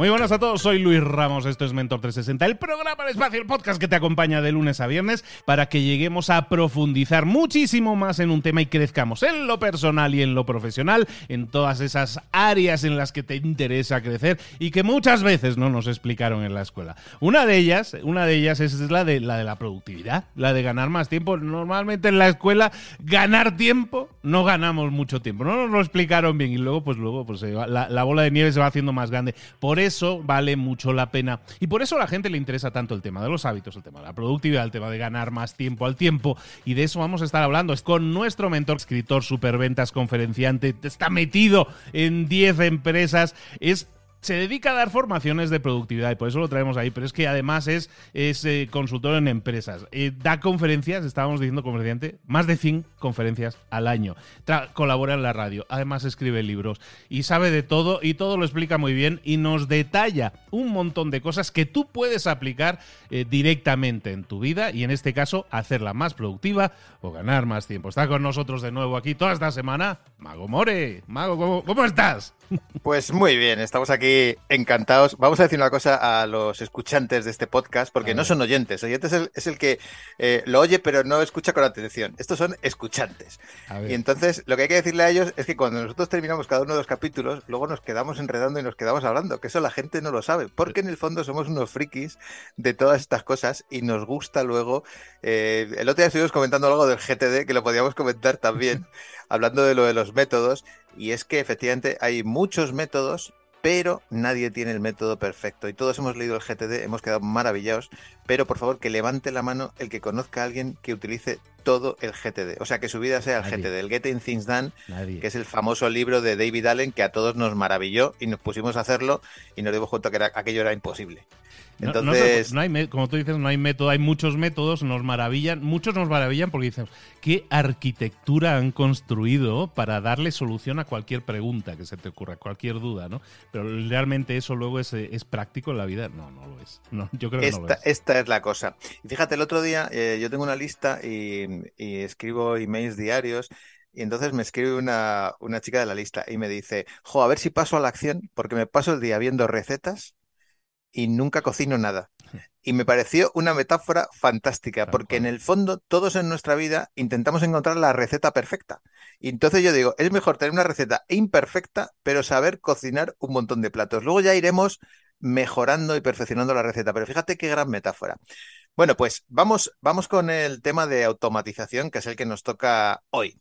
Muy buenas a todos, soy Luis Ramos, esto es Mentor 360, el programa de espacio, el podcast que te acompaña de lunes a viernes para que lleguemos a profundizar muchísimo más en un tema y crezcamos en lo personal y en lo profesional, en todas esas áreas en las que te interesa crecer y que muchas veces no nos explicaron en la escuela. Una de ellas, una de ellas es la de la de la productividad, la de ganar más tiempo. Normalmente en la escuela ganar tiempo no ganamos mucho tiempo, no nos lo explicaron bien y luego pues luego pues la, la bola de nieve se va haciendo más grande. Por eso vale mucho la pena. Y por eso a la gente le interesa tanto el tema de los hábitos, el tema de la productividad, el tema de ganar más tiempo al tiempo. Y de eso vamos a estar hablando. Es con nuestro mentor, escritor, superventas, conferenciante, está metido en 10 empresas. Es se dedica a dar formaciones de productividad y por eso lo traemos ahí, pero es que además es, es eh, consultor en empresas. Eh, da conferencias, estábamos diciendo conferenciante, más de 100 conferencias al año. colabora en la radio, además escribe libros y sabe de todo y todo lo explica muy bien y nos detalla un montón de cosas que tú puedes aplicar eh, directamente en tu vida y en este caso hacerla más productiva o ganar más tiempo. Está con nosotros de nuevo aquí toda esta semana Mago More. Mago, ¿cómo, cómo estás? Pues muy bien, estamos aquí encantados. Vamos a decir una cosa a los escuchantes de este podcast, porque no son oyentes. Oyentes es el, que eh, lo oye, pero no escucha con atención. Estos son escuchantes. Y entonces, lo que hay que decirle a ellos es que cuando nosotros terminamos cada uno de los capítulos, luego nos quedamos enredando y nos quedamos hablando, que eso la gente no lo sabe, porque en el fondo somos unos frikis de todas estas cosas y nos gusta luego. Eh, el otro día estuvimos comentando algo del GTD, que lo podíamos comentar también, hablando de lo de los métodos, y es que efectivamente hay muchos métodos pero nadie tiene el método perfecto. Y todos hemos leído el GTD, hemos quedado maravillados, pero por favor que levante la mano el que conozca a alguien que utilice todo el GTD. O sea, que su vida sea el GTD, el Getting Things Done, que es el famoso libro de David Allen que a todos nos maravilló y nos pusimos a hacerlo y nos dimos cuenta que aquello era imposible. Entonces, no, hay, como tú dices, no hay método, hay muchos métodos, nos maravillan, muchos nos maravillan porque dicen, ¿qué arquitectura han construido para darle solución a cualquier pregunta que se te ocurra, cualquier duda, ¿no? Pero realmente eso luego es, es práctico en la vida. No, no lo es. No, yo creo que esta, no lo es. Esta es la cosa. Fíjate, el otro día eh, yo tengo una lista y, escribo emails diarios y entonces me escribe una, una, chica de la lista y me dice, jo, a ver si paso a la acción, porque me paso el día viendo recetas y nunca cocino nada. Y me pareció una metáfora fantástica, porque en el fondo todos en nuestra vida intentamos encontrar la receta perfecta. Y entonces yo digo, es mejor tener una receta imperfecta, pero saber cocinar un montón de platos. Luego ya iremos mejorando y perfeccionando la receta, pero fíjate qué gran metáfora. Bueno, pues vamos, vamos con el tema de automatización, que es el que nos toca hoy.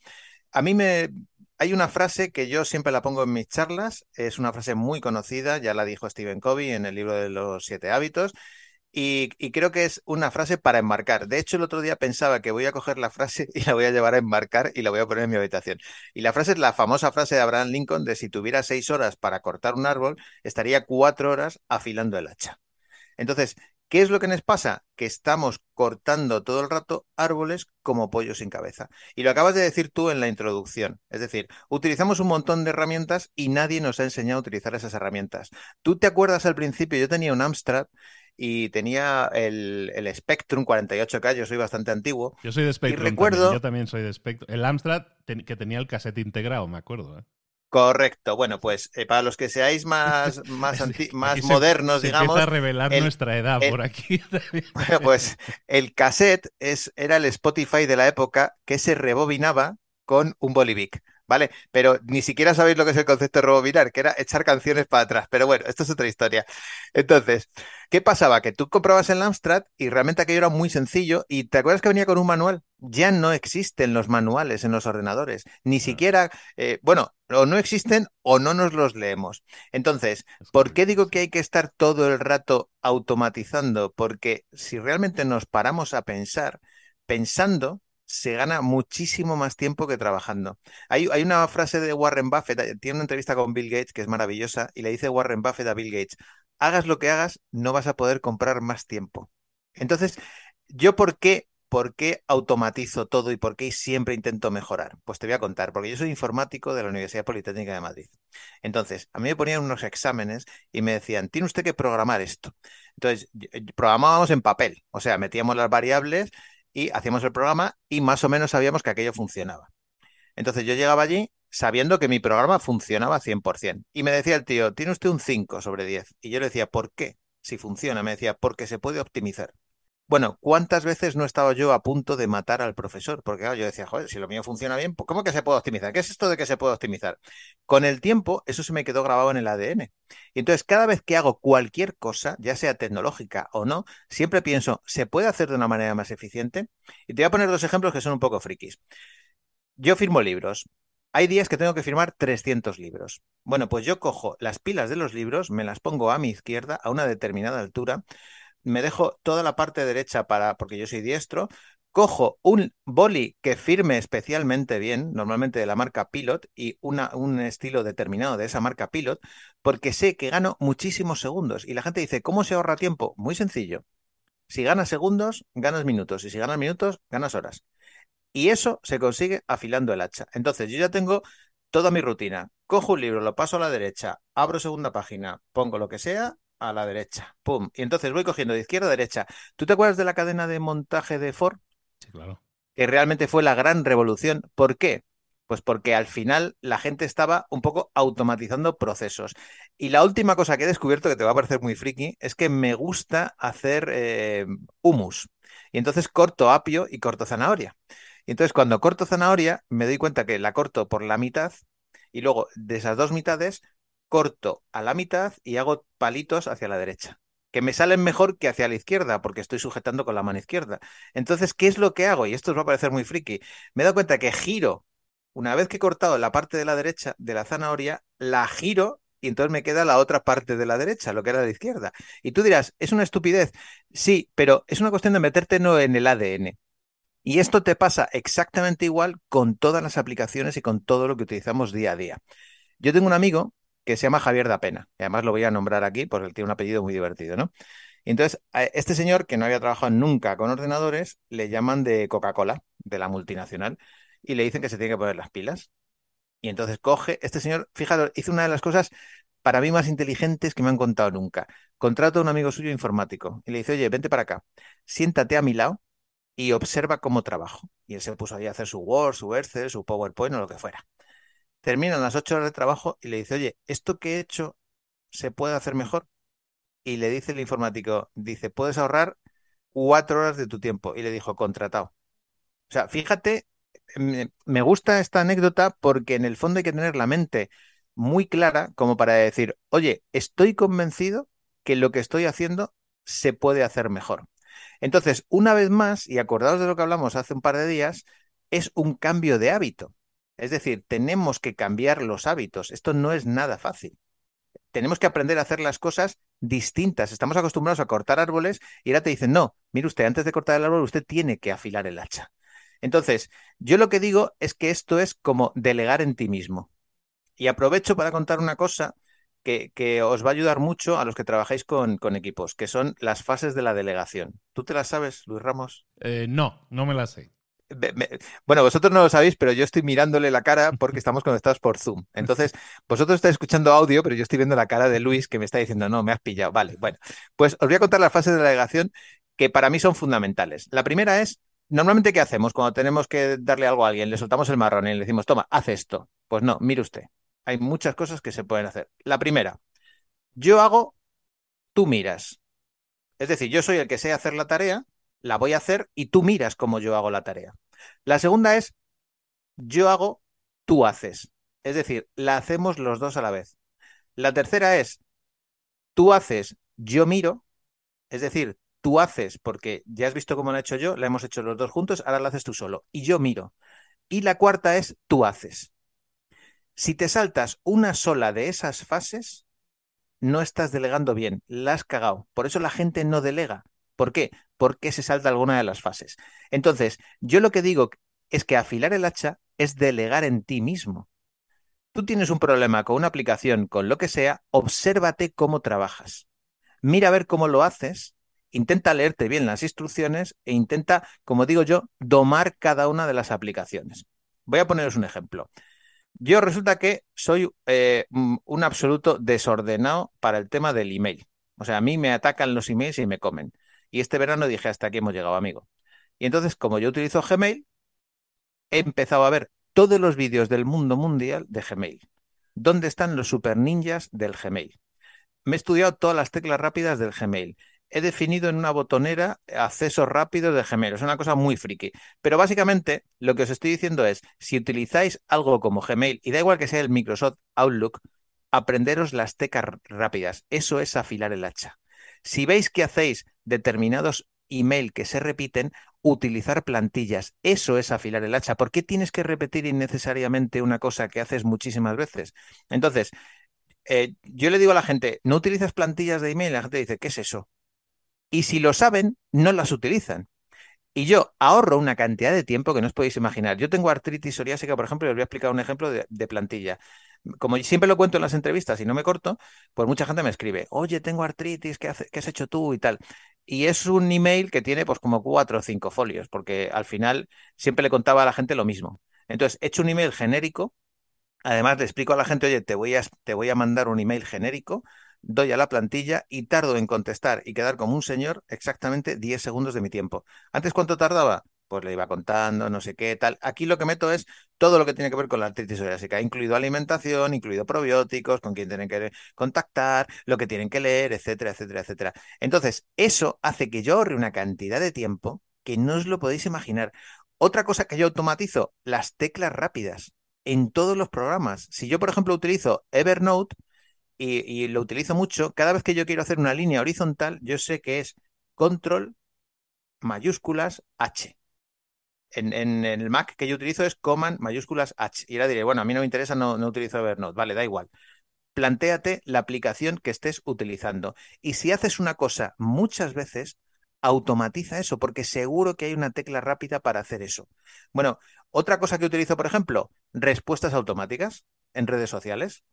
A mí me, hay una frase que yo siempre la pongo en mis charlas, es una frase muy conocida, ya la dijo Stephen Covey en el libro de los siete hábitos, y, creo que es una frase para enmarcar. De hecho, el otro día pensaba que voy a coger la frase y la voy a llevar a enmarcar y la voy a poner en mi habitación. Y la frase es la famosa frase de Abraham Lincoln de si tuviera seis horas para cortar un árbol, estaría cuatro horas afilando el hacha. Entonces, ¿Qué es lo que nos pasa? Que estamos cortando todo el rato árboles como pollo sin cabeza. Y lo acabas de decir tú en la introducción. Es decir, utilizamos un montón de herramientas y nadie nos ha enseñado a utilizar esas herramientas. ¿Tú te acuerdas al principio? Yo tenía un Amstrad y tenía el, Spectrum 48K, yo soy bastante antiguo. Yo soy de Spectrum. recuerdo... Yo también soy de Spectrum. El Amstrad que tenía el cassette integrado, me acuerdo. ¿eh? Correcto. Bueno, pues eh, para los que seáis más, más, más modernos, digamos. Empieza a revelar nuestra edad por aquí. Bueno, pues el cassette es, era el Spotify de la época que se rebobinaba con un Bolivic. ¿Vale? Pero ni siquiera sabéis lo que es el concepto de rebobinar, que era echar canciones para atrás. Pero bueno, esto es otra historia. Entonces, ¿qué pasaba? Que tú comprabas el Amstrad y realmente aquello era muy sencillo y ¿te acuerdas que venía con un manual? Ya no existen los manuales en los ordenadores, ni siquiera, eh, bueno, o no existen o no nos los leemos. Entonces, ¿por qué digo que hay que estar todo el rato automatizando? Porque si realmente nos paramos a pensar, pensando, se gana muchísimo más tiempo que trabajando. Hay, hay, una frase de Warren Buffett, eh, tiene una entrevista con Bill Gates que es maravillosa, y le dice Warren Buffett a Bill Gates, hagas lo que hagas, no vas a poder comprar más tiempo. Entonces, ¿yo por qué, por qué automatizo todo y por qué siempre intento mejorar? Pues te voy a contar, porque yo soy informático de la Universidad Politécnica de Madrid. Entonces, a mí me ponían unos exámenes y me decían, tiene usted que programar esto. Entonces, programábamos en papel, o sea, metíamos las variables y hacíamos el programa y más o menos sabíamos que aquello funcionaba. Entonces yo llegaba allí sabiendo que mi programa funcionaba 100%. Y me decía el tío, tiene usted un 5 sobre 10. Y yo le decía, ¿por qué? Si funciona, me decía, porque se puede optimizar. Bueno, ¿cuántas veces no he estado yo a punto de matar al profesor? Porque yo decía, joder, si lo mío funciona bien, pues ¿cómo que se puede optimizar? ¿Qué es esto de que se puede optimizar? Con el tiempo, eso se me quedó grabado en el ADN. Y entonces, cada vez que hago cualquier cosa, ya sea tecnológica o no, siempre pienso, ¿se puede hacer de una manera más eficiente? Y te voy a poner dos ejemplos que son un poco frikis. Yo firmo libros. Hay días que tengo que firmar 300 libros. Bueno, pues yo cojo las pilas de los libros, me las pongo a mi izquierda a una determinada altura, me dejo toda la parte derecha para, porque yo soy diestro, cojo un boli que firme especialmente bien, normalmente de la marca Pilot, y un estilo determinado de esa marca Pilot, porque sé que gano muchísimos segundos. Y la gente dice, ¿cómo se ahorra tiempo? Muy sencillo. Si ganas segundos, ganas minutos, y si ganas minutos, ganas horas. Y eso se consigue afilando el hacha. Entonces, yo ya tengo toda mi rutina. Cojo un libro, lo paso a la derecha, abro segunda página, pongo lo que sea a la derecha. ¡Pum! Y entonces voy cogiendo de izquierda a derecha. ¿Tú te acuerdas de la cadena de montaje de Ford? Sí, claro. Que realmente fue la gran revolución. ¿Por qué? Pues porque al final la gente estaba un poco automatizando procesos. Y la última cosa que he descubierto, que te va a parecer muy friki, es que me gusta hacer eh, humus. Y entonces corto apio y corto zanahoria. Y entonces cuando corto zanahoria, me doy cuenta que la corto por la mitad y luego de esas dos mitades corto a la mitad y hago palitos hacia la derecha, que me salen mejor que hacia la izquierda, porque estoy sujetando con la mano izquierda. Entonces, ¿qué es lo que hago? Y esto os va a parecer muy friki. Me he dado cuenta que giro, una vez que he cortado la parte de la derecha de la zanahoria, la giro y entonces me queda la otra parte de la derecha, lo que era de la izquierda. Y tú dirás, ¿es una estupidez? Sí, pero es una cuestión de meterte no en el ADN. Y esto te pasa exactamente igual con todas las aplicaciones y con todo lo que utilizamos día a día. Yo tengo un amigo que se llama Javier da Pena. Y además lo voy a nombrar aquí porque él tiene un apellido muy divertido, ¿no? entonces, este señor, que no había trabajado nunca con ordenadores, le llaman de Coca-Cola, de la multinacional, y le dicen que se tiene que poner las pilas. Y entonces coge, este señor, fíjate, hizo una de las cosas para mí más inteligentes que me han contado nunca. Contrata a un amigo suyo informático y le dice, oye, vente para acá, siéntate a mi lado y observa cómo trabajo. Y él se puso ahí a hacer su Word, su Excel, su PowerPoint o lo que fuera terminan las ocho horas de trabajo y le dice, oye, ¿esto que he hecho se puede hacer mejor? Y le dice el informático, dice, puedes ahorrar cuatro horas de tu tiempo. Y le dijo, contratado. O sea, fíjate, me gusta esta anécdota porque en el fondo hay que tener la mente muy clara como para decir, oye, estoy convencido que lo que estoy haciendo se puede hacer mejor. Entonces, una vez más, y acordaos de lo que hablamos hace un par de días, es un cambio de hábito. Es decir, tenemos que cambiar los hábitos. Esto no es nada fácil. Tenemos que aprender a hacer las cosas distintas. Estamos acostumbrados a cortar árboles y ahora te dicen, no, mire usted, antes de cortar el árbol usted tiene que afilar el hacha. Entonces, yo lo que digo es que esto es como delegar en ti mismo. Y aprovecho para contar una cosa que, os va a ayudar mucho a los que trabajáis con, equipos, que son las fases de la delegación. ¿Tú te las sabes, Luis Ramos? Eh, no, no me las sé. Bueno, vosotros no lo sabéis, pero yo estoy mirándole la cara porque estamos conectados por Zoom. Entonces, vosotros estáis escuchando audio, pero yo estoy viendo la cara de Luis que me está diciendo, no, me has pillado. Vale, bueno, pues os voy a contar las fases de la delegación que para mí son fundamentales. La primera es, normalmente, ¿qué hacemos cuando tenemos que darle algo a alguien? Le soltamos el marrón y le decimos, toma, haz esto. Pues no, mire usted. Hay muchas cosas que se pueden hacer. La primera, yo hago, tú miras. Es decir, yo soy el que sé hacer la tarea, la voy a hacer y tú miras cómo yo hago la tarea. La segunda es, yo hago, tú haces. Es decir, la hacemos los dos a la vez. La tercera es, tú haces, yo miro. Es decir, tú haces porque ya has visto cómo lo he hecho yo, la hemos hecho los dos juntos, ahora la haces tú solo. Y yo miro. Y la cuarta es, tú haces. Si te saltas una sola de esas fases, no estás delegando bien, la has cagado. Por eso la gente no delega. ¿Por qué? Porque se salta alguna de las fases. Entonces, yo lo que digo es que afilar el hacha es delegar en ti mismo. Tú tienes un problema con una aplicación, con lo que sea, obsérvate cómo trabajas. Mira a ver cómo lo haces, intenta leerte bien las instrucciones e intenta, como digo yo, domar cada una de las aplicaciones. Voy a poneros un ejemplo. Yo resulta que soy eh, un absoluto desordenado para el tema del email. O sea, a mí me atacan los emails y me comen. Y este verano dije, hasta aquí hemos llegado, amigo. Y entonces, como yo utilizo Gmail, he empezado a ver todos los vídeos del mundo mundial de Gmail. ¿Dónde están los super ninjas del Gmail? Me he estudiado todas las teclas rápidas del Gmail he definido en una botonera acceso rápido de Gmail. Es una cosa muy friki. Pero básicamente lo que os estoy diciendo es, si utilizáis algo como Gmail, y da igual que sea el Microsoft Outlook, aprenderos las teclas rápidas. Eso es afilar el hacha. Si veis que hacéis determinados email que se repiten, utilizar plantillas. Eso es afilar el hacha. ¿Por qué tienes que repetir innecesariamente una cosa que haces muchísimas veces? Entonces, eh, yo le digo a la gente, no utilizas plantillas de email. La gente dice, ¿qué es eso? y si lo saben, no las utilizan. Y yo ahorro una cantidad de tiempo que no os podéis imaginar. Yo tengo artritis psoriásica, por ejemplo, y os voy a explicar un ejemplo de, plantilla. Como siempre lo cuento en las entrevistas y no me corto, pues mucha gente me escribe, oye, tengo artritis, ¿qué, has hecho tú? y tal. Y es un email que tiene pues como cuatro o cinco folios, porque al final siempre le contaba a la gente lo mismo. Entonces, he hecho un email genérico, además le explico a la gente, oye, te voy a, te voy a mandar un email genérico doy a la plantilla y tardo en contestar y quedar como un señor exactamente 10 segundos de mi tiempo. ¿Antes cuánto tardaba? Pues le iba contando, no sé qué, tal. Aquí lo que meto es todo lo que tiene que ver con la artritis psoriásica, incluido alimentación, incluido probióticos, con quién tienen que contactar, lo que tienen que leer, etcétera, etcétera, etcétera. Entonces, eso hace que yo ahorre una cantidad de tiempo que no os lo podéis imaginar. Otra cosa que yo automatizo, las teclas rápidas en todos los programas. Si yo, por ejemplo, utilizo Evernote, y, lo utilizo mucho, cada vez que yo quiero hacer una línea horizontal, yo sé que es control mayúsculas H. En, el Mac que yo utilizo es command mayúsculas H. Y ahora diré, bueno, a mí no me interesa, no, no utilizo Evernote. Vale, da igual. Plantéate la aplicación que estés utilizando. Y si haces una cosa muchas veces, automatiza eso, porque seguro que hay una tecla rápida para hacer eso. Bueno, otra cosa que utilizo, por ejemplo, respuestas automáticas en redes sociales.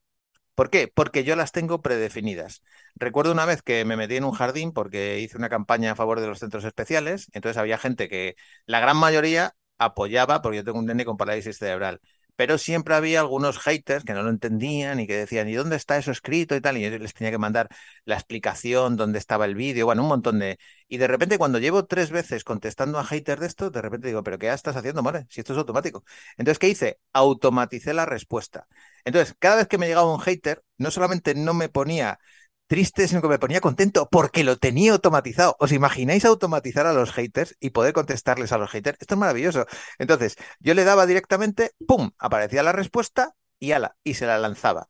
¿Por qué? Porque yo las tengo predefinidas. Recuerdo una vez que me metí en un jardín porque hice una campaña a favor de los centros especiales, entonces había gente que la gran mayoría apoyaba, porque yo tengo un nene con parálisis cerebral, pero siempre había algunos haters que no lo entendían y que decían, ¿y dónde está eso escrito y tal? Y yo les tenía que mandar la explicación, dónde estaba el vídeo, bueno, un montón de... Y de repente cuando llevo tres veces contestando a haters de esto, de repente digo, ¿pero qué estás haciendo, More? Si esto es automático. Entonces, ¿qué hice? Automaticé la respuesta. Entonces, cada vez que me llegaba un hater, no solamente no me ponía triste, sino que me ponía contento porque lo tenía automatizado. ¿Os imagináis automatizar a los haters y poder contestarles a los haters? Esto es maravilloso. Entonces, yo le daba directamente, ¡pum! Aparecía la respuesta y ala, y se la lanzaba.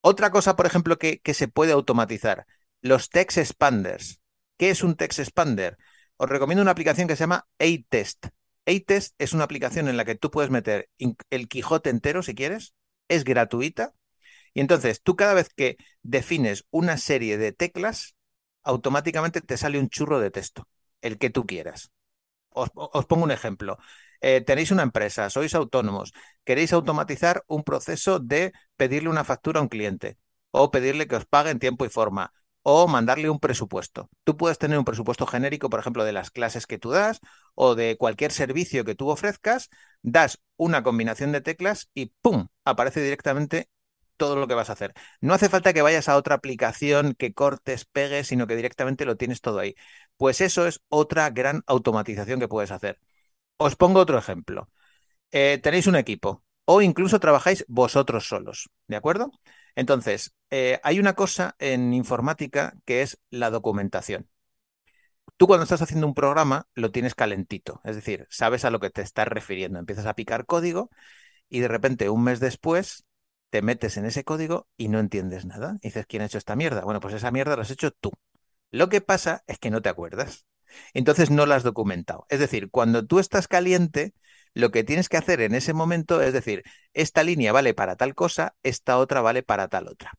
Otra cosa, por ejemplo, que, que se puede automatizar, los text expanders. ¿Qué es un text expander? Os recomiendo una aplicación que se llama A-Test. A-Test es una aplicación en la que tú puedes meter el Quijote entero si quieres, es gratuita. Y entonces tú cada vez que defines una serie de teclas, automáticamente te sale un churro de texto, el que tú quieras. Os, pongo un ejemplo. Eh, tenéis una empresa, sois autónomos, queréis automatizar un proceso de pedirle una factura a un cliente o pedirle que os pague en tiempo y forma o mandarle un presupuesto. Tú puedes tener un presupuesto genérico, por ejemplo, de las clases que tú das o de cualquier servicio que tú ofrezcas, das una combinación de teclas y ¡pum! aparece directamente todo lo que vas a hacer. No hace falta que vayas a otra aplicación que cortes, pegues, sino que directamente lo tienes todo ahí. Pues eso es otra gran automatización que puedes hacer. Os pongo otro ejemplo. Eh, tenéis un equipo o incluso trabajáis vosotros solos, ¿de acuerdo? Entonces, eh, hay una cosa en informática que es la documentación. Tú cuando estás haciendo un programa lo tienes calentito, es decir, sabes a lo que te estás refiriendo. Empiezas a picar código y de repente un mes después te metes en ese código y no entiendes nada. dices, ¿quién ha hecho esta mierda? Bueno, pues esa mierda la has hecho tú. Lo que pasa es que no te acuerdas. Entonces no la has documentado. Es decir, cuando tú estás caliente, lo que tienes que hacer en ese momento es decir, esta línea vale para tal cosa, esta otra vale para tal otra.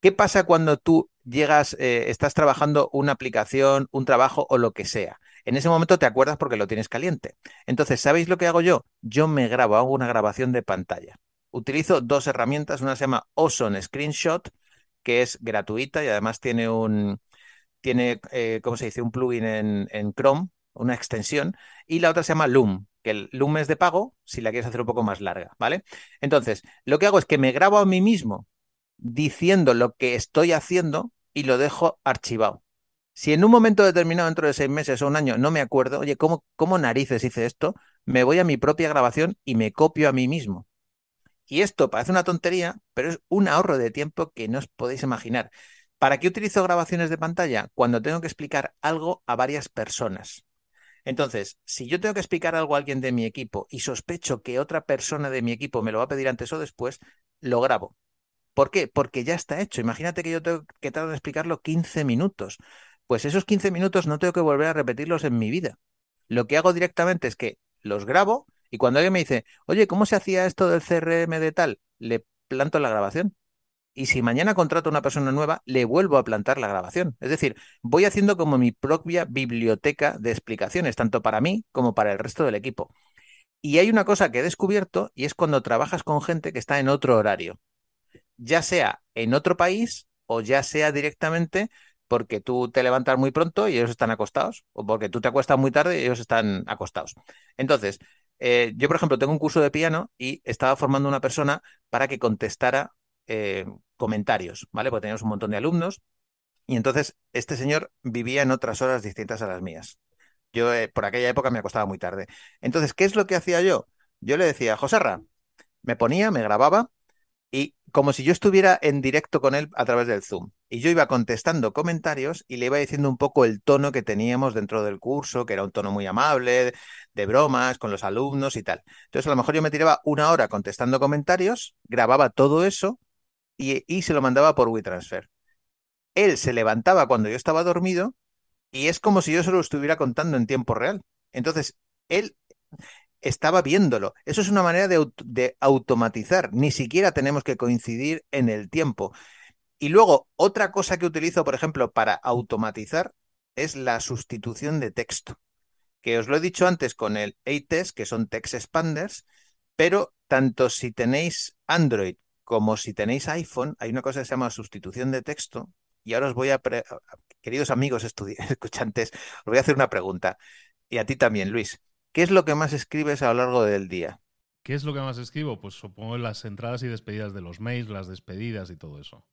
¿Qué pasa cuando tú llegas, eh, estás trabajando una aplicación, un trabajo o lo que sea? En ese momento te acuerdas porque lo tienes caliente. Entonces, ¿sabéis lo que hago yo? Yo me grabo, hago una grabación de pantalla utilizo dos herramientas. Una se llama Ozone Screenshot, que es gratuita y además tiene un, tiene, eh, ¿cómo se dice? Un plugin en, Chrome, una extensión. Y la otra se llama Loom, que el Loom es de pago si la quieres hacer un poco más larga, ¿vale? Entonces, lo que hago es que me grabo a mí mismo diciendo lo que estoy haciendo y lo dejo archivado. Si en un momento determinado, dentro de seis meses o un año, no me acuerdo, oye, ¿cómo, cómo narices hice esto? Me voy a mi propia grabación y me copio a mí mismo. Y esto parece una tontería, pero es un ahorro de tiempo que no os podéis imaginar. ¿Para qué utilizo grabaciones de pantalla? Cuando tengo que explicar algo a varias personas. Entonces, si yo tengo que explicar algo a alguien de mi equipo y sospecho que otra persona de mi equipo me lo va a pedir antes o después, lo grabo. ¿Por qué? Porque ya está hecho. Imagínate que yo tengo que tardar en explicarlo 15 minutos. Pues esos 15 minutos no tengo que volver a repetirlos en mi vida. Lo que hago directamente es que los grabo y cuando alguien me dice, oye, ¿cómo se hacía esto del CRM de tal? Le planto la grabación. Y si mañana contrato a una persona nueva, le vuelvo a plantar la grabación. Es decir, voy haciendo como mi propia biblioteca de explicaciones, tanto para mí como para el resto del equipo. Y hay una cosa que he descubierto y es cuando trabajas con gente que está en otro horario, ya sea en otro país o ya sea directamente porque tú te levantas muy pronto y ellos están acostados, o porque tú te acuestas muy tarde y ellos están acostados. Entonces, eh, yo, por ejemplo, tengo un curso de piano y estaba formando una persona para que contestara eh, comentarios, ¿vale? Porque teníamos un montón de alumnos y entonces este señor vivía en otras horas distintas a las mías. Yo eh, por aquella época me acostaba muy tarde. Entonces, ¿qué es lo que hacía yo? Yo le decía, Joserra, me ponía, me grababa y como si yo estuviera en directo con él a través del Zoom. Y yo iba contestando comentarios y le iba diciendo un poco el tono que teníamos dentro del curso, que era un tono muy amable, de bromas con los alumnos y tal. Entonces, a lo mejor yo me tiraba una hora contestando comentarios, grababa todo eso y, y se lo mandaba por WeTransfer. Él se levantaba cuando yo estaba dormido y es como si yo se lo estuviera contando en tiempo real. Entonces, él estaba viéndolo. Eso es una manera de, automatizar. Ni siquiera tenemos que coincidir en el tiempo. Y luego, otra cosa que utilizo, por ejemplo, para automatizar es la sustitución de texto. Que os lo he dicho antes con el A-Test, que son text expanders, pero tanto si tenéis Android como si tenéis iPhone, hay una cosa que se llama sustitución de texto. Y ahora os voy a, queridos amigos escuchantes, os voy a hacer una pregunta. Y a ti también, Luis. ¿Qué es lo que más escribes a lo largo del día? ¿Qué es lo que más escribo? Pues supongo las entradas y despedidas de los mails, las despedidas y todo eso.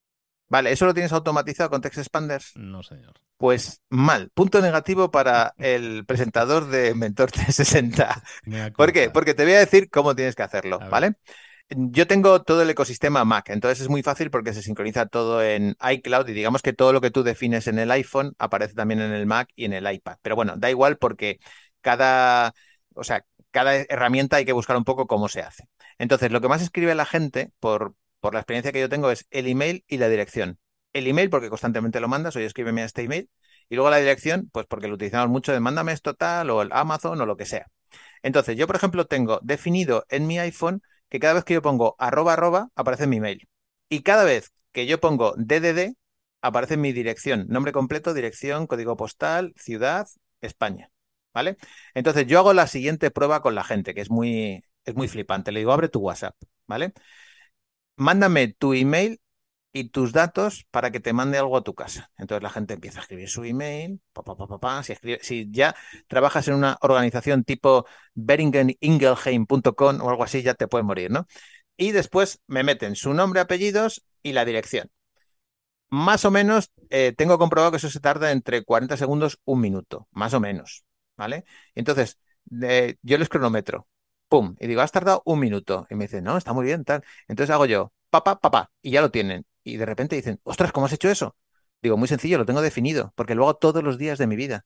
Vale, ¿eso lo tienes automatizado con Text Expanders? No, señor. Pues mal. Punto negativo para el presentador de Mentor 360. ¿Por qué? Porque te voy a decir cómo tienes que hacerlo, ¿vale? Yo tengo todo el ecosistema Mac, entonces es muy fácil porque se sincroniza todo en iCloud y digamos que todo lo que tú defines en el iPhone aparece también en el Mac y en el iPad. Pero bueno, da igual porque cada, o sea, cada herramienta hay que buscar un poco cómo se hace. Entonces, lo que más escribe la gente, por, por la experiencia que yo tengo, es el email y la dirección. El email, porque constantemente lo mandas, oye, escríbeme a este email. Y luego la dirección, pues porque lo utilizamos mucho de mándame esto tal, o el Amazon, o lo que sea. Entonces, yo, por ejemplo, tengo definido en mi iPhone que cada vez que yo pongo arroba arroba aparece mi mail. Y cada vez que yo pongo DDD aparece mi dirección, nombre completo, dirección, código postal, ciudad, España. ¿Vale? Entonces yo hago la siguiente prueba con la gente, que es muy, es muy flipante. Le digo, abre tu WhatsApp, ¿vale? Mándame tu email y tus datos para que te mande algo a tu casa. Entonces la gente empieza a escribir su email, si, si, ya trabajas en una organización tipo beringeningelheim.com o algo así, ya te puedes morir, ¿no? Y después me meten su nombre, apellidos y la dirección. Más o menos, eh, tengo comprobado que eso se tarda entre 40 segundos, un minuto, más o menos, ¿vale? Entonces, yo les cronometro, pum, y digo, has tardado un minuto. Y me dicen, no, está muy bien, tal. Entonces hago yo, papá, papá, y ya lo tienen y de repente dicen, ostras, ¿cómo has hecho eso? Digo, muy sencillo, lo tengo definido, porque lo hago todos los días de mi vida.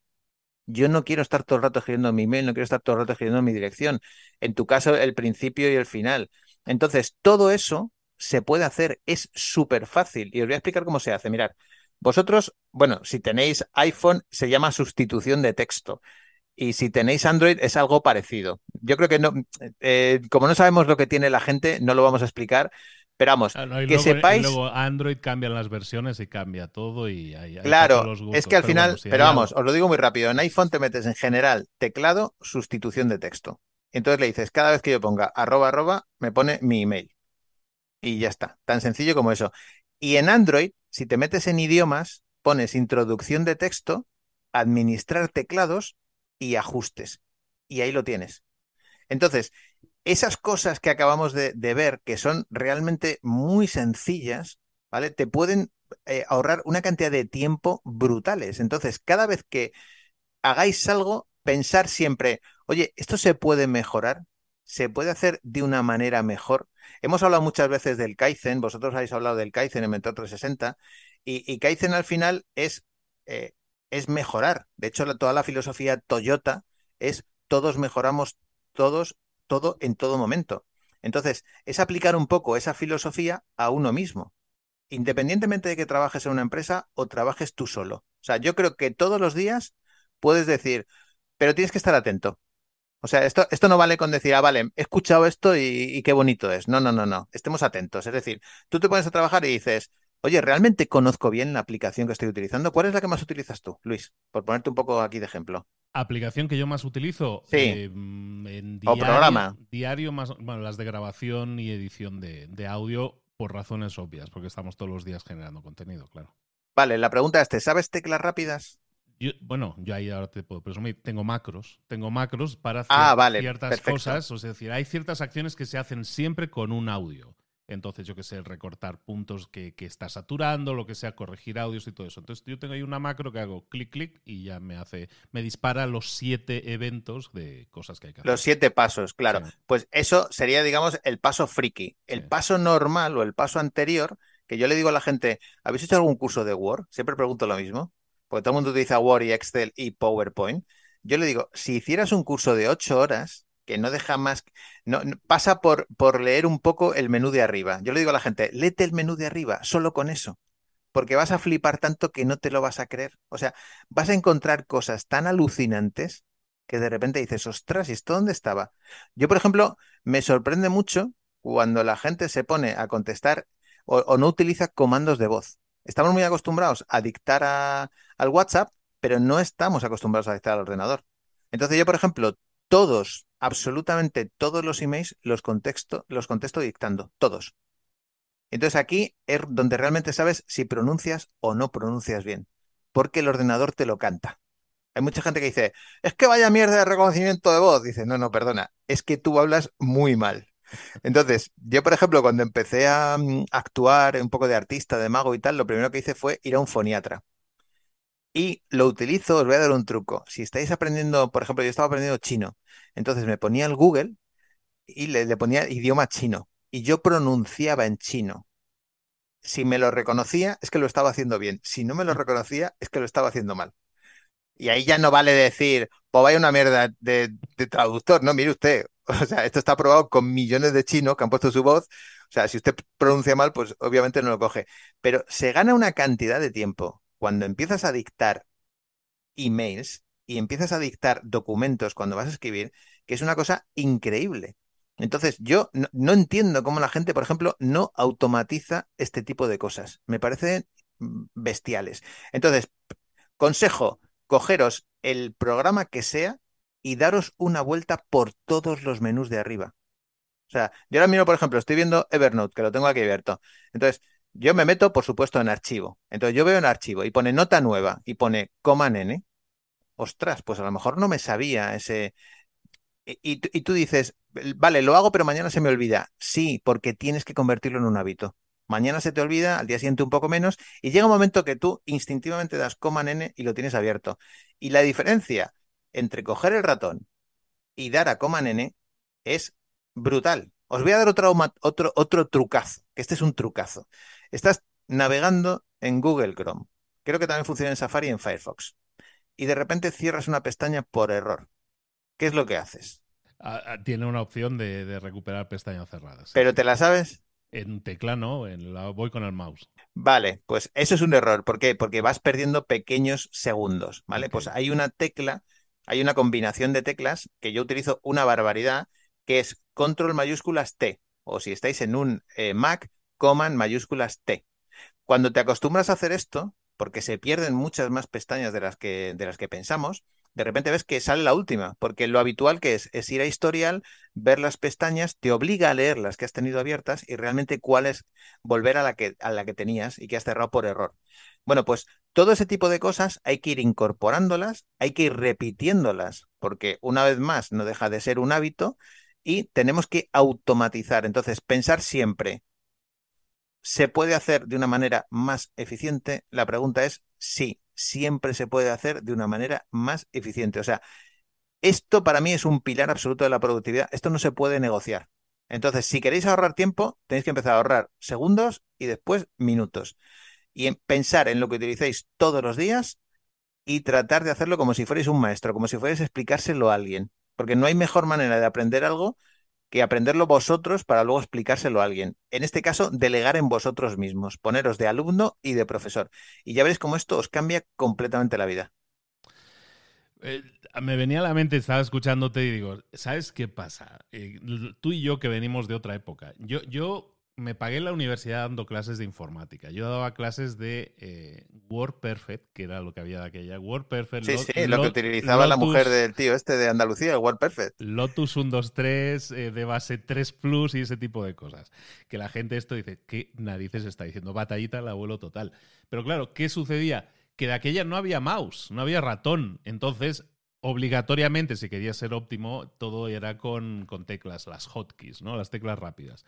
Yo no quiero estar todo el rato escribiendo mi email, no quiero estar todo el rato escribiendo mi dirección. En tu caso, el principio y el final. Entonces, todo eso se puede hacer, es súper fácil. Y os voy a explicar cómo se hace. Mirad, vosotros, bueno, si tenéis iPhone, se llama sustitución de texto. Y si tenéis Android, es algo parecido. Yo creo que no, eh, como no sabemos lo que tiene la gente, no lo vamos a explicar, pero vamos, ah, que sepáis. luego Android cambian las versiones y cambia todo y hay, Claro, es que al final, pero vamos, os lo digo muy rápido. En iPhone te metes en general teclado, sustitución de texto. Entonces le dices, cada vez que yo ponga arroba arroba, me pone mi email. Y ya está, tan sencillo como eso. Y en Android, si te metes en idiomas, pones introducción de texto, administrar teclados y ajustes. Y ahí lo tienes. Entonces, esas cosas que acabamos de, ver, que son realmente muy sencillas, ¿vale? Te pueden eh, ahorrar una cantidad de tiempo brutales. Entonces, cada vez que hagáis algo, pensar siempre, oye, ¿esto se puede mejorar? ¿Se puede hacer de una manera mejor? Hemos hablado muchas veces del Kaizen, vosotros habéis hablado del Kaizen en Mentor 360, y, y Kaizen al final es, eh, es mejorar. De hecho, toda la filosofía Toyota es todos mejoramos todos todo en todo momento. Entonces, es aplicar un poco esa filosofía a uno mismo, independientemente de que trabajes en una empresa o trabajes tú solo. O sea, yo creo que todos los días puedes decir, pero tienes que estar atento. O sea, esto, esto no vale con decir, ah, vale, he escuchado esto y, y qué bonito es. No, no, no, no. Estemos atentos. Es decir, tú te pones a trabajar y dices, oye, ¿realmente conozco bien la aplicación que estoy utilizando? ¿Cuál es la que más utilizas tú, Luis? Por ponerte un poco aquí de ejemplo. Aplicación que yo más utilizo sí. Eh, en diario, o programa. Diario más, bueno, las de grabación y edición de, audio por razones obvias, porque estamos todos los días generando contenido, claro. Vale, la pregunta es, ¿te sabes teclas rápidas? bueno, yo ahí ahora te puedo presumir, tengo macros, tengo macros para ah, hacer ciertas cosas, es decir, hay ciertas acciones que se hacen siempre con un audio. Entonces, yo qué sé, recortar puntos que, que, está saturando, lo que sea, corregir audios y todo eso. Entonces, yo tengo ahí una macro que hago clic, clic y ya me hace, me dispara los siete eventos de cosas que hay que hacer. Los siete pasos, claro. Pues eso sería, digamos, el paso friki. El paso normal o el paso anterior, que yo le digo a la gente, ¿habéis hecho algún curso de Word? Siempre pregunto lo mismo, porque todo el mundo utiliza Word y Excel y PowerPoint. Yo le digo, si hicieras un curso de ocho horas, que no deja más, no, pasa por, por leer un poco el menú de arriba. Yo le digo a la gente, léete el menú de arriba, solo con eso, porque vas a flipar tanto que no te lo vas a creer. O sea, vas a encontrar cosas tan alucinantes que de repente dices, ostras, ¿y esto dónde estaba? Yo, por ejemplo, me sorprende mucho cuando la gente se pone a contestar o, no utiliza comandos de voz. Estamos muy acostumbrados a dictar al WhatsApp, pero no estamos acostumbrados a dictar al ordenador. Entonces yo, por ejemplo, todos, absolutamente todos los emails los, contexto, los contesto dictando, todos. Entonces aquí es donde realmente sabes si pronuncias o no pronuncias bien, porque el ordenador te lo canta. Hay mucha gente que dice, es que vaya mierda de reconocimiento de voz. Dice, no, no, perdona, es que tú hablas muy mal. Entonces, yo, por ejemplo, cuando empecé a mm, actuar un poco de artista, de mago y tal, lo primero que hice fue ir a un foniatra. Y lo utilizo, os voy a dar un truco. Si estáis aprendiendo, por ejemplo, yo estaba aprendiendo chino, entonces me ponía el Google y le, ponía idioma chino y yo pronunciaba en chino. Si me lo reconocía, es que lo estaba haciendo bien. Si no me lo reconocía, es que lo estaba haciendo mal. Y ahí ya no vale decir, pues vaya una mierda de, de, traductor, no, mire usted. O sea, esto está probado con millones de chinos que han puesto su voz. O sea, si usted pronuncia mal, pues obviamente no lo coge. Pero se gana una cantidad de tiempo cuando empiezas a dictar emails y empiezas a dictar documentos cuando vas a escribir, que es una cosa increíble. Entonces, yo no, entiendo cómo la gente, por ejemplo, no automatiza este tipo de cosas. Me parecen mm, bestiales. Entonces, consejo, cogeros el programa que sea y daros una vuelta por todos los menús de arriba. O sea, yo ahora mismo, por ejemplo, estoy viendo Evernote, que lo tengo aquí abierto. Entonces, yo me meto, por supuesto, en archivo. Entonces, yo veo en archivo y pone nota nueva y pone coma nene. Ostras, pues a lo mejor no me sabía ese. Y, y tú dices, vale, lo hago, pero mañana se me olvida. Sí, porque tienes que convertirlo en un hábito. Mañana se te olvida, al día siguiente un poco menos, y llega un momento que tú instintivamente das coma nene y lo tienes abierto. Y la diferencia entre coger el ratón y dar a coma nene es brutal. Os voy a dar otro, otro, otro trucazo, que este es un trucazo. Estás navegando en Google Chrome. Creo que también funciona en Safari y en Firefox. Y de repente cierras una pestaña por error. ¿Qué es lo que haces? Ah, ah, tiene una opción de, recuperar pestañas cerradas. ¿Pero te la sabes? En tecla no, en la, voy con el mouse. Vale, pues eso es un error. ¿Por qué? Porque vas perdiendo pequeños segundos, ¿vale? Pues hay una tecla, hay una combinación de teclas que yo utilizo una barbaridad, que es control mayúsculas T, o si estáis en un eh, Mac, coman mayúsculas T. Cuando te acostumbras a hacer esto, porque se pierden muchas más pestañas de las que, de las que pensamos, de repente ves que sale la última, porque lo habitual que es es ir a historial, ver las pestañas, te obliga a leer las que has tenido abiertas y realmente cuál es volver a la que, a la que tenías y que has cerrado por error. Bueno, pues todo ese tipo de cosas hay que ir incorporándolas, hay que ir repitiéndolas, porque una vez más no deja de ser un hábito y tenemos que automatizar. Entonces, pensar siempre, ¿se puede hacer de una manera más eficiente? La pregunta es sí siempre se puede hacer de una manera más eficiente. O sea, esto para mí es un pilar absoluto de la productividad. Esto no se puede negociar. Entonces, si queréis ahorrar tiempo, tenéis que empezar a ahorrar segundos y después minutos. Y en pensar en lo que utilicéis todos los días y tratar de hacerlo como si fuerais un maestro, como si fuerais explicárselo a alguien. Porque no hay mejor manera de aprender algo que aprenderlo vosotros para luego explicárselo a alguien. En este caso, delegar en vosotros mismos, poneros de alumno y de profesor. Y ya veréis cómo esto os cambia completamente la vida. Eh, me venía a la mente, estaba escuchándote y digo, ¿sabes qué pasa? Eh, tú y yo que venimos de otra época. Yo, yo me pagué la universidad dando clases de informática. Yo daba clases de eh, WordPerfect, que era lo que había de aquella. WordPerfect. Sí, sí, lo que utilizaba la mujer del tío este de Andalucía, WordPerfect. Lotus 123, eh, de base 3 Plus y ese tipo de cosas. Que la gente esto dice, ¿qué narices está diciendo? Batallita el abuelo total. Pero claro, ¿qué sucedía? Que de aquella no había mouse, no había ratón. Entonces obligatoriamente, si quería ser óptimo, todo era con, con, teclas, las hotkeys, ¿no? Las teclas rápidas.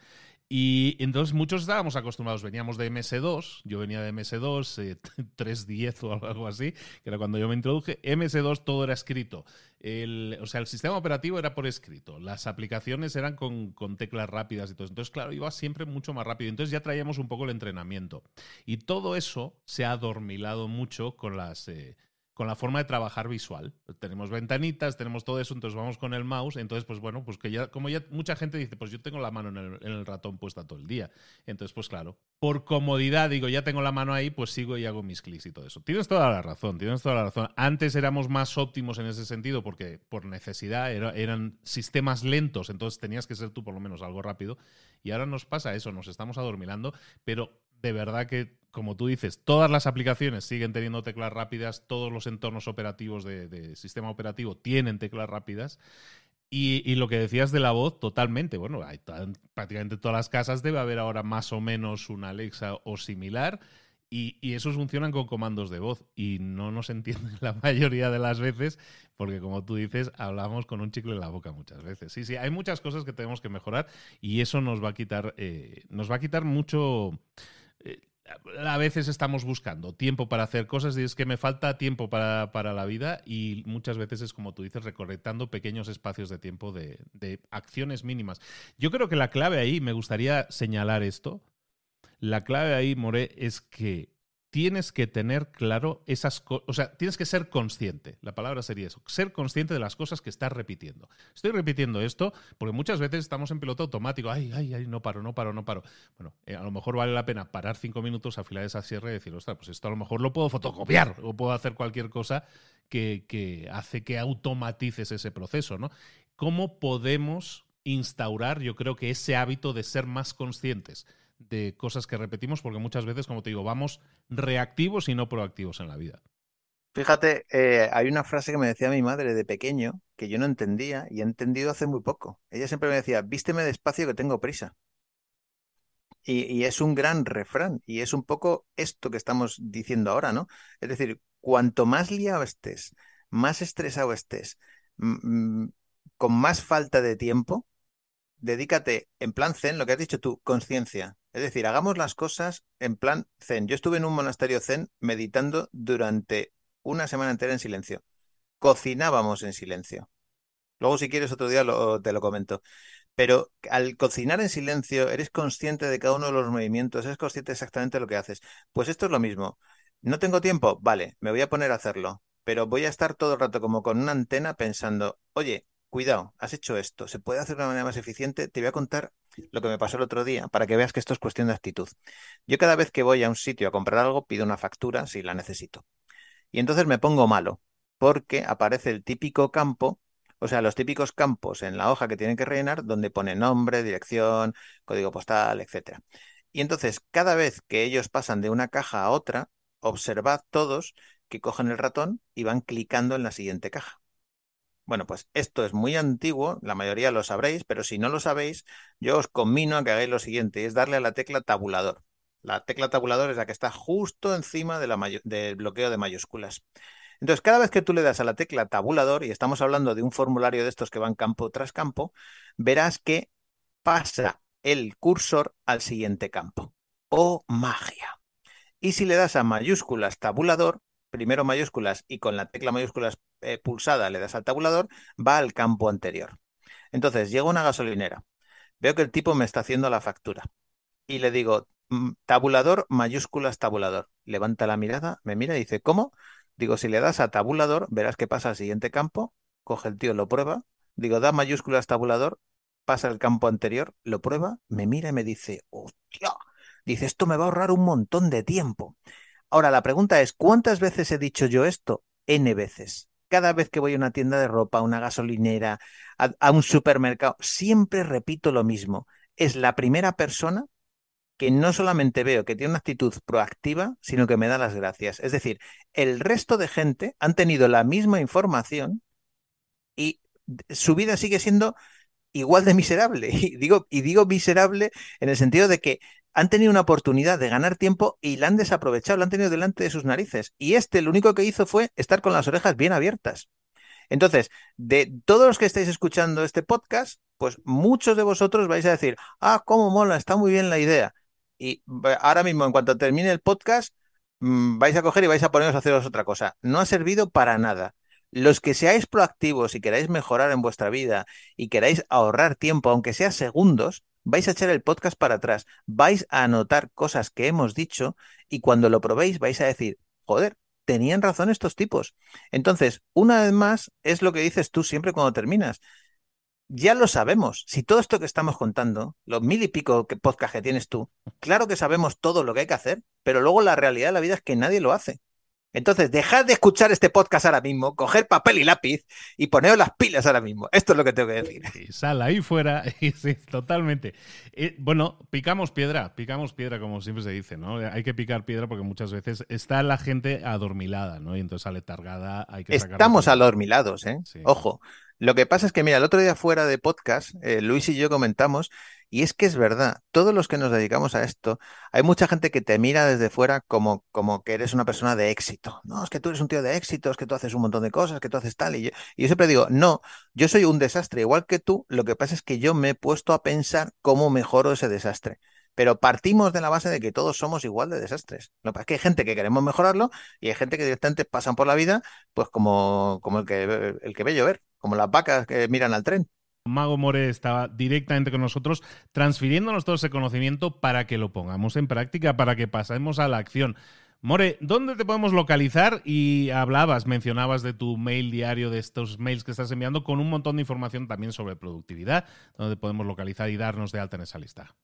Y entonces muchos estábamos acostumbrados, veníamos de MS2, yo venía de MS2, 3.10 o algo así, que era cuando yo me introduje. MS2 todo era escrito. El, o sea, el sistema operativo era por escrito. Las aplicaciones eran con, con, teclas rápidas y todo. Entonces, claro, iba siempre mucho más rápido. Entonces ya traíamos un poco el entrenamiento. Y todo eso se ha adormilado mucho con las... Eh, con la forma de trabajar visual. Tenemos ventanitas, tenemos todo eso, entonces vamos con el mouse, entonces pues bueno, pues que ya, como ya mucha gente dice, pues yo tengo la mano en el, ratón puesta todo el día. Entonces pues claro, por comodidad digo, ya tengo la mano ahí, pues sigo y hago mis clics y todo eso. Tienes toda la razón, tienes toda la razón. Antes éramos más óptimos en ese sentido porque por necesidad eran sistemas lentos, entonces tenías que ser tú por lo menos algo rápido. Y ahora nos pasa eso, nos estamos adormilando, pero de verdad que, como tú dices, todas las aplicaciones siguen teniendo teclas rápidas, todos los entornos operativos de, sistema operativo tienen teclas rápidas. Y, lo que decías de la voz, totalmente. Bueno, hay prácticamente todas las casas debe haber ahora más o menos una Alexa o similar. Y, esos funcionan con comandos de voz y no nos entienden la mayoría de las veces porque como tú dices, hablamos con un chicle en la boca muchas veces. Sí, sí, hay muchas cosas que tenemos que mejorar y eso nos va a quitar, eh, nos va a quitar mucho... A veces estamos buscando tiempo para hacer cosas y es que me falta tiempo para, la vida y muchas veces es como tú dices, recorrectando pequeños espacios de tiempo de, de acciones mínimas. Yo creo que la clave ahí, me gustaría señalar esto, la clave ahí, More, es que tienes que tener claro esas cosas, o sea, tienes que ser consciente, la palabra sería eso, ser consciente de las cosas que estás repitiendo. Estoy repitiendo esto porque muchas veces estamos en piloto automático, ay, ay, ay, no paro, no paro, no paro. Bueno, eh, a lo mejor vale la pena parar cinco minutos, afilar esa sierra y decir, ostras, pues esto a lo mejor lo puedo fotocopiar o puedo hacer cualquier cosa que, que hace que automatices ese proceso, ¿no? cómo podemos instaurar, yo creo que ese hábito de ser más conscientes de cosas que repetimos, porque muchas veces, como te digo, vamos reactivos y no proactivos en la vida. Fíjate, eh, hay una frase que me decía mi madre de pequeño que yo no entendía y he entendido hace muy poco. Ella siempre me decía, vísteme despacio que tengo prisa. Y, es un gran refrán y es un poco esto que estamos diciendo ahora, ¿no? Es decir, cuanto más liado estés, más estresado estés, con más falta de tiempo, dedícate en plan zen, lo que has dicho tú, conciencia. Es decir, hagamos las cosas en plan zen. Yo estuve en un monasterio zen meditando durante una semana entera en silencio. Cocinábamos en silencio. Luego, si quieres, otro día te lo comento. Pero al cocinar en silencio, eres consciente de cada uno de los movimientos, eres consciente exactamente de lo que haces. Pues esto es lo mismo. No tengo tiempo, vale, me voy a poner a hacerlo, pero voy a estar todo el rato como con una antena pensando, oye, cuidado, has hecho esto, se puede hacer de una manera más eficiente. Te voy a contar lo que me pasó el otro día para que veas que esto es cuestión de actitud. Yo cada vez que voy a un sitio a comprar algo, pido una factura si la necesito. Y entonces me pongo malo, porque aparece el típico campo, o sea, los típicos campos en la hoja que tienen que rellenar, donde pone nombre, dirección, código postal, etc. Y entonces, cada vez que ellos pasan de una caja a otra, observad todos que cogen el ratón y van clicando en la siguiente caja. Bueno, pues esto es muy antiguo, la mayoría lo sabréis, pero si no lo sabéis, yo os conmino a que hagáis lo siguiente, es darle a la tecla tabulador. La tecla tabulador es la que está justo encima del bloqueo de mayúsculas. Entonces, cada vez que tú le das a la tecla tabulador, y estamos hablando de un formulario de estos que van campo tras campo, verás que pasa el cursor al siguiente campo. ¡Oh, magia! Y si le das a mayúsculas tabulador, primero mayúsculas y con la tecla mayúsculas eh, pulsada le das al tabulador, va al campo anterior. Entonces, llego una gasolinera, veo que el tipo me está haciendo la factura y le digo, Mm, tabulador, mayúsculas, tabulador. Levanta la mirada, me mira y dice, ¿cómo? Digo, si le das a tabulador, verás que pasa al siguiente campo, coge el tío, lo prueba. Digo, da mayúsculas, tabulador, pasa al campo anterior, lo prueba, me mira y me dice, hostia, dice, esto me va a ahorrar un montón de tiempo. Ahora, la pregunta es, ¿cuántas veces he dicho yo esto? N veces. Cada vez que voy a una tienda de ropa, a una gasolinera, a un supermercado, siempre repito lo mismo. Es la primera persona que no solamente veo que tiene una actitud proactiva, sino que me da las gracias. Es decir, el resto de gente han tenido la misma información y su vida sigue siendo igual de miserable. Y digo, y digo miserable en el sentido de que han tenido una oportunidad de ganar tiempo y la han desaprovechado, la han tenido delante de sus narices. Y este lo único que hizo fue estar con las orejas bien abiertas. Entonces, de todos los que estáis escuchando este podcast, pues muchos de vosotros vais a decir, ah, cómo mola, está muy bien la idea y ahora mismo, en cuanto termine el podcast, mm, vais a coger y vais a poneros a haceros otra cosa. No ha servido para nada. Los que seáis proactivos y queráis mejorar en vuestra vida y queráis ahorrar tiempo, aunque sea segundos, vais a echar el podcast para atrás, vais a anotar cosas que hemos dicho y cuando lo probéis vais a decir, joder, tenían razón estos tipos. Entonces, una vez más, es lo que dices tú siempre cuando terminas ya lo sabemos. Si todo esto que estamos contando, los mil y pico que podcast que tienes tú, claro que sabemos todo lo que hay que hacer, pero luego la realidad de la vida es que nadie lo hace. Entonces, dejad de escuchar este podcast ahora mismo, coger papel y lápiz y poneros las pilas ahora mismo. Esto es lo que tengo que decir. Y sal ahí fuera, sí, totalmente. Eh, bueno, picamos piedra, picamos piedra, como siempre se dice, ¿no? Hay que picar piedra porque muchas veces está la gente adormilada, ¿no? Y entonces sale targada, hay que Estamos adormilados, ¿eh? Ojo. Lo que pasa es que, mira, el otro día fuera de podcast, eh, Luis y yo comentamos, y es que es verdad, todos los que nos dedicamos a esto, hay mucha gente que te mira desde fuera como, como que eres una persona de éxito. No, es que tú eres un tío de éxito, es que tú haces un montón de cosas, que tú haces tal. Y yo, y yo siempre digo, no, yo soy un desastre, igual que tú, lo que pasa es que yo me he puesto a pensar cómo mejoro ese desastre pero partimos de la base de que todos somos igual de desastres. Lo que pasa es que hay gente que queremos mejorarlo y hay gente que directamente pasan por la vida pues como, como el, que, el que ve llover como las vacas que miran al tren. Mago More estaba directamente con nosotros transfiriéndonos todo ese conocimiento para que lo pongamos en práctica, para que pasemos a la acción. More, ¿dónde te podemos localizar? Y hablabas, mencionabas de tu mail diario, de estos mails que estás enviando, con un montón de información también sobre productividad, donde podemos localizar y darnos de alta en esa lista.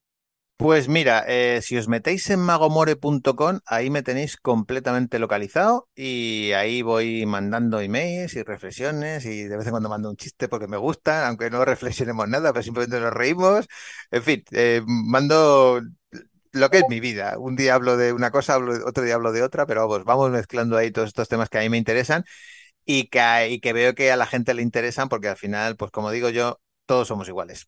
Pues mira, eh, si os metéis en magomore.com, ahí me tenéis completamente localizado y ahí voy mandando emails y reflexiones y de vez en cuando mando un chiste porque me gustan, aunque no reflexionemos nada, pero simplemente nos reímos. En fin, eh, mando lo que es mi vida. Un día hablo de una cosa, otro día hablo de otra, pero vamos, vamos mezclando ahí todos estos temas que a mí me interesan y que, y que veo que a la gente le interesan porque al final, pues como digo yo, todos somos iguales.